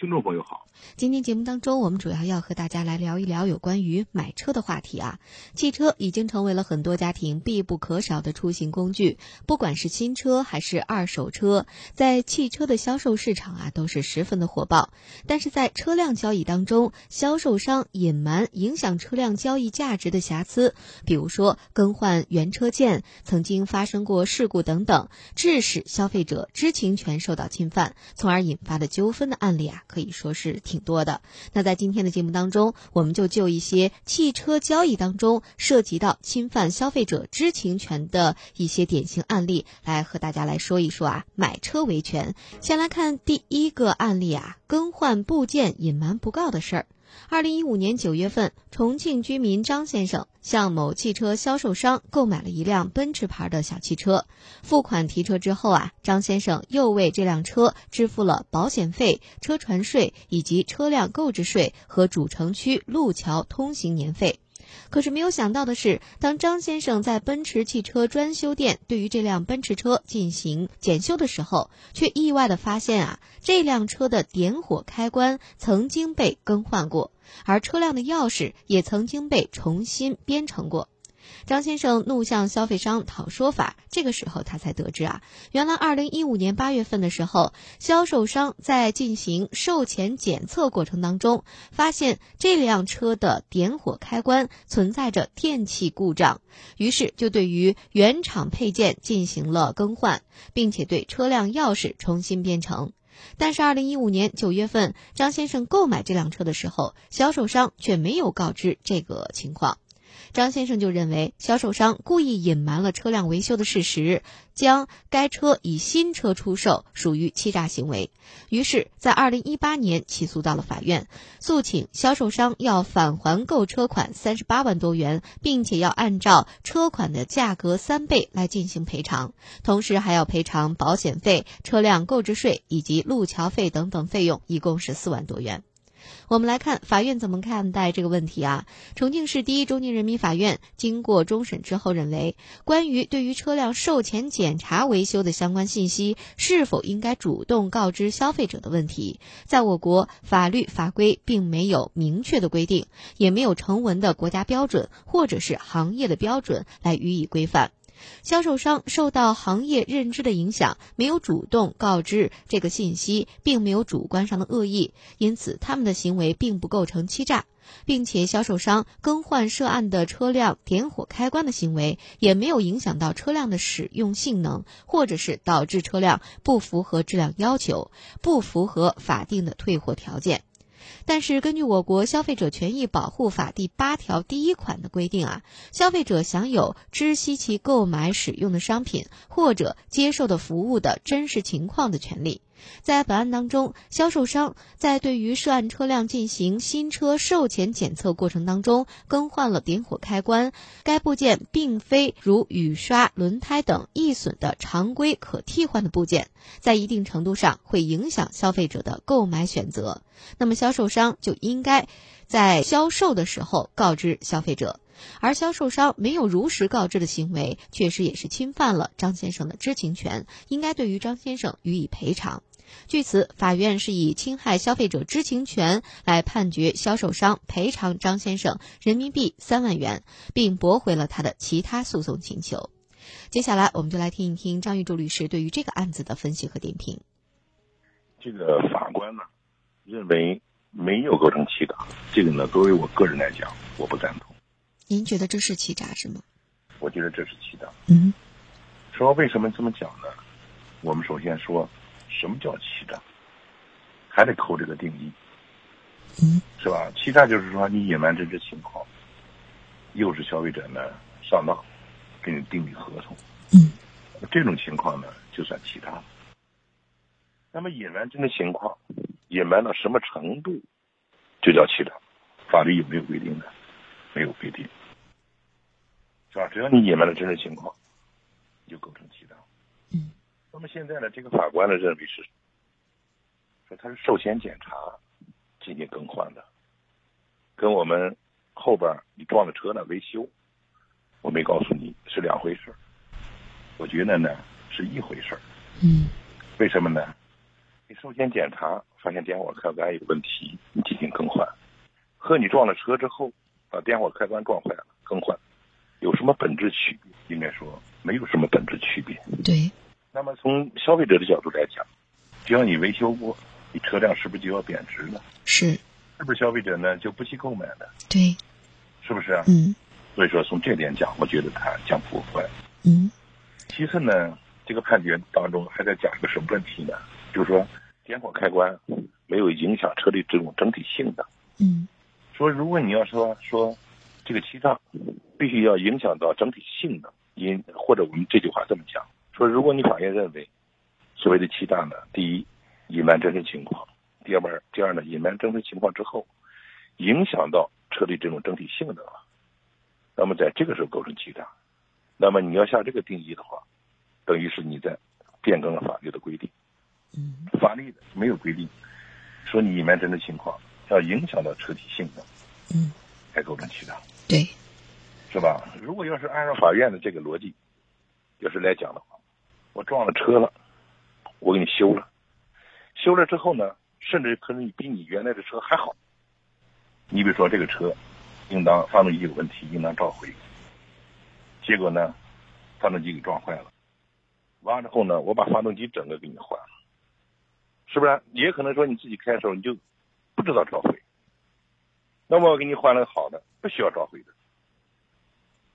听众朋友好。今天节目当中，我们主要要和大家来聊一聊有关于买车的话题啊。汽车已经成为了很多家庭必不可少的出行工具，不管是新车还是二手车，在汽车的销售市场啊都是十分的火爆。但是在车辆交易当中，销售商隐瞒影响车辆交易价值的瑕疵，比如说更换原车件、曾经发生过事故等等，致使消费者知情权受到侵犯，从而引发的纠纷的案例啊，可以说是。挺多的。那在今天的节目当中，我们就就一些汽车交易当中涉及到侵犯消费者知情权的一些典型案例，来和大家来说一说啊，买车维权。先来看第一个案例啊，更换部件隐瞒不告的事儿。二零一五年九月份，重庆居民张先生向某汽车销售商购买了一辆奔驰牌的小汽车。付款提车之后啊，张先生又为这辆车支付了保险费、车船税以及车辆购置税和主城区路桥通行年费。可是没有想到的是，当张先生在奔驰汽车专修店对于这辆奔驰车进行检修的时候，却意外的发现啊，这辆车的点火开关曾经被更换过，而车辆的钥匙也曾经被重新编程过。张先生怒向消费商讨说法，这个时候他才得知啊，原来二零一五年八月份的时候，销售商在进行售前检测过程当中，发现这辆车的点火开关存在着电气故障，于是就对于原厂配件进行了更换，并且对车辆钥匙重新编程。但是二零一五年九月份，张先生购买这辆车的时候，销售商却没有告知这个情况。张先生就认为销售商故意隐瞒了车辆维修的事实，将该车以新车出售，属于欺诈行为。于是，在二零一八年起诉到了法院，诉请销售商要返还购车款三十八万多元，并且要按照车款的价格三倍来进行赔偿，同时还要赔偿保险费、车辆购置税以及路桥费等等费用，一共是四万多元。我们来看法院怎么看待这个问题啊？重庆市第一中级人民法院经过终审之后认为，关于对于车辆售前检查维修的相关信息是否应该主动告知消费者的问题，在我国法律法规并没有明确的规定，也没有成文的国家标准或者是行业的标准来予以规范。销售商受到行业认知的影响，没有主动告知这个信息，并没有主观上的恶意，因此他们的行为并不构成欺诈，并且销售商更换涉案的车辆点火开关的行为，也没有影响到车辆的使用性能，或者是导致车辆不符合质量要求，不符合法定的退货条件。但是，根据我国消费者权益保护法第八条第一款的规定啊，消费者享有知悉其购买使用的商品或者接受的服务的真实情况的权利。在本案当中，销售商在对于涉案车辆进行新车售前检测过程当中，更换了点火开关。该部件并非如雨刷、轮胎等易损的常规可替换的部件，在一定程度上会影响消费者的购买选择。那么，销售商就应该在销售的时候告知消费者，而销售商没有如实告知的行为，确实也是侵犯了张先生的知情权，应该对于张先生予以赔偿。据此，法院是以侵害消费者知情权来判决销售商赔偿张先生人民币三万元，并驳回了他的其他诉讼请求。接下来，我们就来听一听张玉柱律师对于这个案子的分析和点评。这个法官呢，认为没有构成欺诈，这个呢，作为我个人来讲，我不赞同。您觉得这是欺诈是吗？我觉得这是欺诈。嗯。说为什么这么讲呢？我们首先说。什么叫欺诈？还得扣这个定义。嗯，是吧？欺诈就是说你隐瞒真实情况，诱使消费者呢上当，给你订立合同。嗯，这种情况呢就算欺诈。那么隐瞒真实情况，隐瞒到什么程度就叫欺诈？法律有没有规定的？没有规定，是吧？只要你隐瞒了真实情况，你就构成欺诈。嗯。那么现在呢，这个法官呢认为是说他是寿险检查进行更换的，跟我们后边你撞了车呢维修，我没告诉你是两回事我觉得呢是一回事嗯。为什么呢？你寿险检查发现点火开关有问题，你进行更换，和你撞了车之后把点火开关撞坏了更换，有什么本质区别？应该说没有什么本质区别。对。那么从消费者的角度来讲，只要你维修过，你车辆是不是就要贬值了？是。是不是消费者呢就不去购买了？对。是不是啊？嗯。所以说从这点讲，我觉得他将破坏。嗯。其次呢，这个判决当中还在讲一个什么问题呢？就是说点火开关没有影响车的这种整体性能。嗯。说如果你要说说这个欺诈，必须要影响到整体性能，因或者我们这句话这么讲。说，如果你法院认为所谓的欺诈呢，第一，隐瞒真实情况；第二，第二呢，隐瞒真实情况之后，影响到车的这种整体性能了，那么在这个时候构成欺诈。那么你要下这个定义的话，等于是你在变更了法律的规定。嗯。法律没有规定说你隐瞒真实情况要影响到车体性能，嗯，才构成欺诈。对。是吧？如果要是按照法院的这个逻辑，要是来讲的话。我撞了车了，我给你修了，修了之后呢，甚至可能比你原来的车还好。你比如说这个车，应当发动机有问题，应当召回。结果呢，发动机给撞坏了，完了之后呢，我把发动机整个给你换了，是不是？也可能说你自己开的时候你就不知道召回，那么我给你换了个好的，不需要召回的，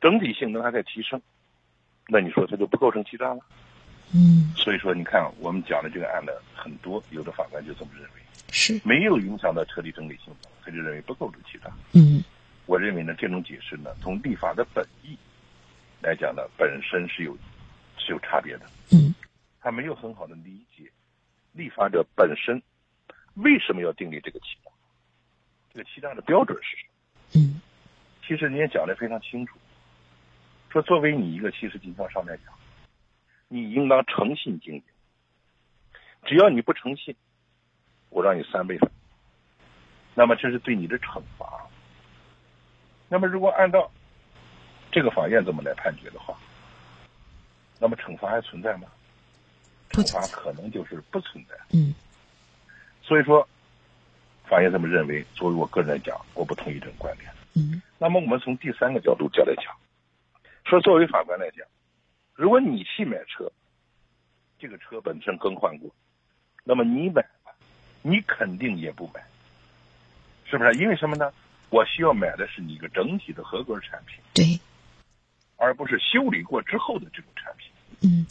整体性能还在提升，那你说它就不构成欺诈了？嗯，所以说，你看我们讲的这个案子很多，有的法官就这么认为，是没有影响到彻底整体性，他就认为不构成欺诈。嗯，我认为呢，这种解释呢，从立法的本意来讲呢，本身是有是有差别的。嗯，他没有很好的理解立法者本身为什么要订立这个欺诈，这个欺诈的标准是什么？嗯，其实你也讲的非常清楚，说作为你一个七十经销商来讲。你应当诚信经营，只要你不诚信，我让你三倍。那么这是对你的惩罚。那么如果按照这个法院这么来判决的话，那么惩罚还存在吗？惩罚可能就是不存在。嗯。所以说，法院这么认为。作为我个人来讲，我不同意这种观点。嗯。那么我们从第三个角度再来讲，说作为法官来讲。如果你去买车，这个车本身更换过，那么你买了，你肯定也不买，是不是？因为什么呢？我需要买的是你一个整体的合格产品，对，而不是修理过之后的这种产品。嗯。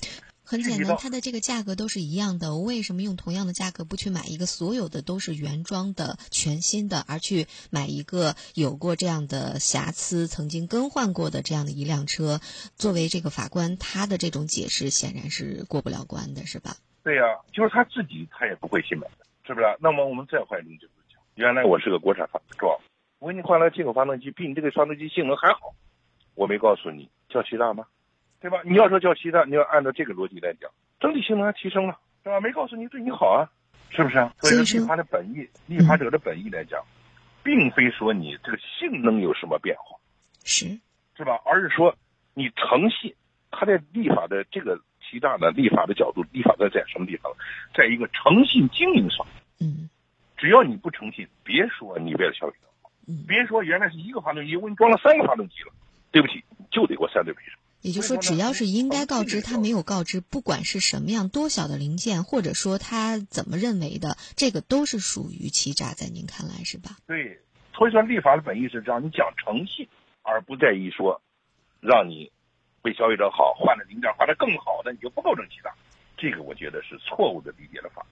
很简单，它的这个价格都是一样的。我为什么用同样的价格不去买一个所有的都是原装的、全新的，而去买一个有过这样的瑕疵、曾经更换过的这样的一辆车？作为这个法官，他的这种解释显然是过不了关的，是吧？对呀，就是他自己他也不会去买的，是不是？那么我们再换一种角度讲，原来我是个国产发动机，我给你换了进口发动机，比你这个发动机性能还好，我没告诉你叫欺诈吗？对吧？你要说叫欺诈，你要按照这个逻辑来讲，整体性能还提升了，是吧？没告诉你对你好啊，是不是啊？所以说，立法的本意，立法者的本意来讲，并非说你这个性能有什么变化，是是吧？而是说你诚信，他在立法的这个欺诈的立法的角度，立法在在什么地方？在一个诚信经营上。嗯，只要你不诚信，别说你为了消费者好，别说原来是一个发动机，我给你装了三个发动机了，对不起，就得给我三倍赔偿。也就是说，只要是应该告知，他没有告知，不管是什么样多小的零件，或者说他怎么认为的，这个都是属于欺诈，在您看来是吧？对，所以说立法的本意是让你讲诚信，而不在于说让你为消费者好，换了零件换的更好的，你就不构成欺诈。这个我觉得是错误的理解了法。